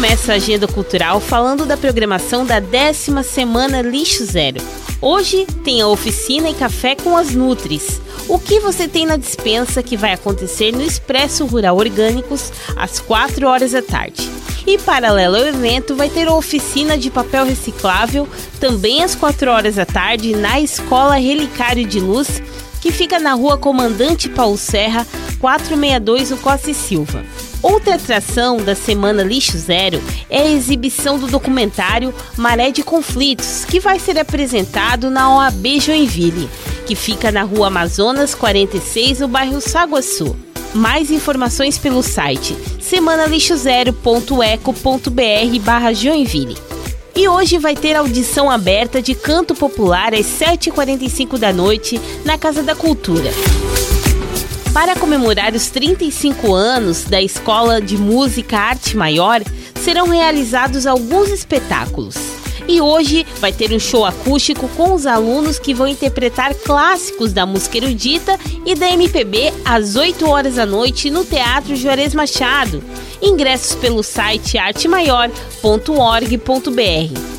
começa a agenda cultural falando da programação da décima semana Lixo Zero. Hoje tem a oficina e café com as Nutris. O que você tem na dispensa que vai acontecer no Expresso Rural Orgânicos às 4 horas da tarde. E paralelo ao evento, vai ter a oficina de papel reciclável também às 4 horas da tarde na Escola Relicário de Luz, que fica na rua Comandante Paulo Serra, 462 no Costa e Silva. Outra atração da Semana Lixo Zero é a exibição do documentário Maré de Conflitos, que vai ser apresentado na OAB Joinville, que fica na rua Amazonas 46, no bairro Saguaçu. Mais informações pelo site semanalixozero.eco.br barra Joinville. E hoje vai ter audição aberta de canto popular às 7h45 da noite na Casa da Cultura. Para comemorar os 35 anos da Escola de Música Arte Maior, serão realizados alguns espetáculos. E hoje vai ter um show acústico com os alunos que vão interpretar clássicos da música erudita e da MPB às 8 horas da noite no Teatro Juarez Machado. Ingressos pelo site artemaior.org.br.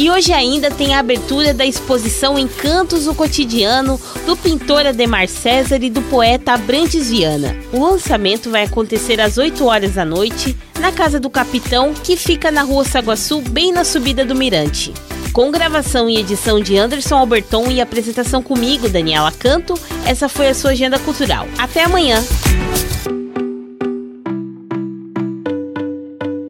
E hoje ainda tem a abertura da exposição Encantos do Cotidiano do pintor Ademar César e do poeta Abrantes Viana. O lançamento vai acontecer às 8 horas da noite na Casa do Capitão, que fica na Rua Saguaçu, bem na subida do Mirante. Com gravação e edição de Anderson Alberton e apresentação comigo, Daniela Canto, essa foi a sua agenda cultural. Até amanhã!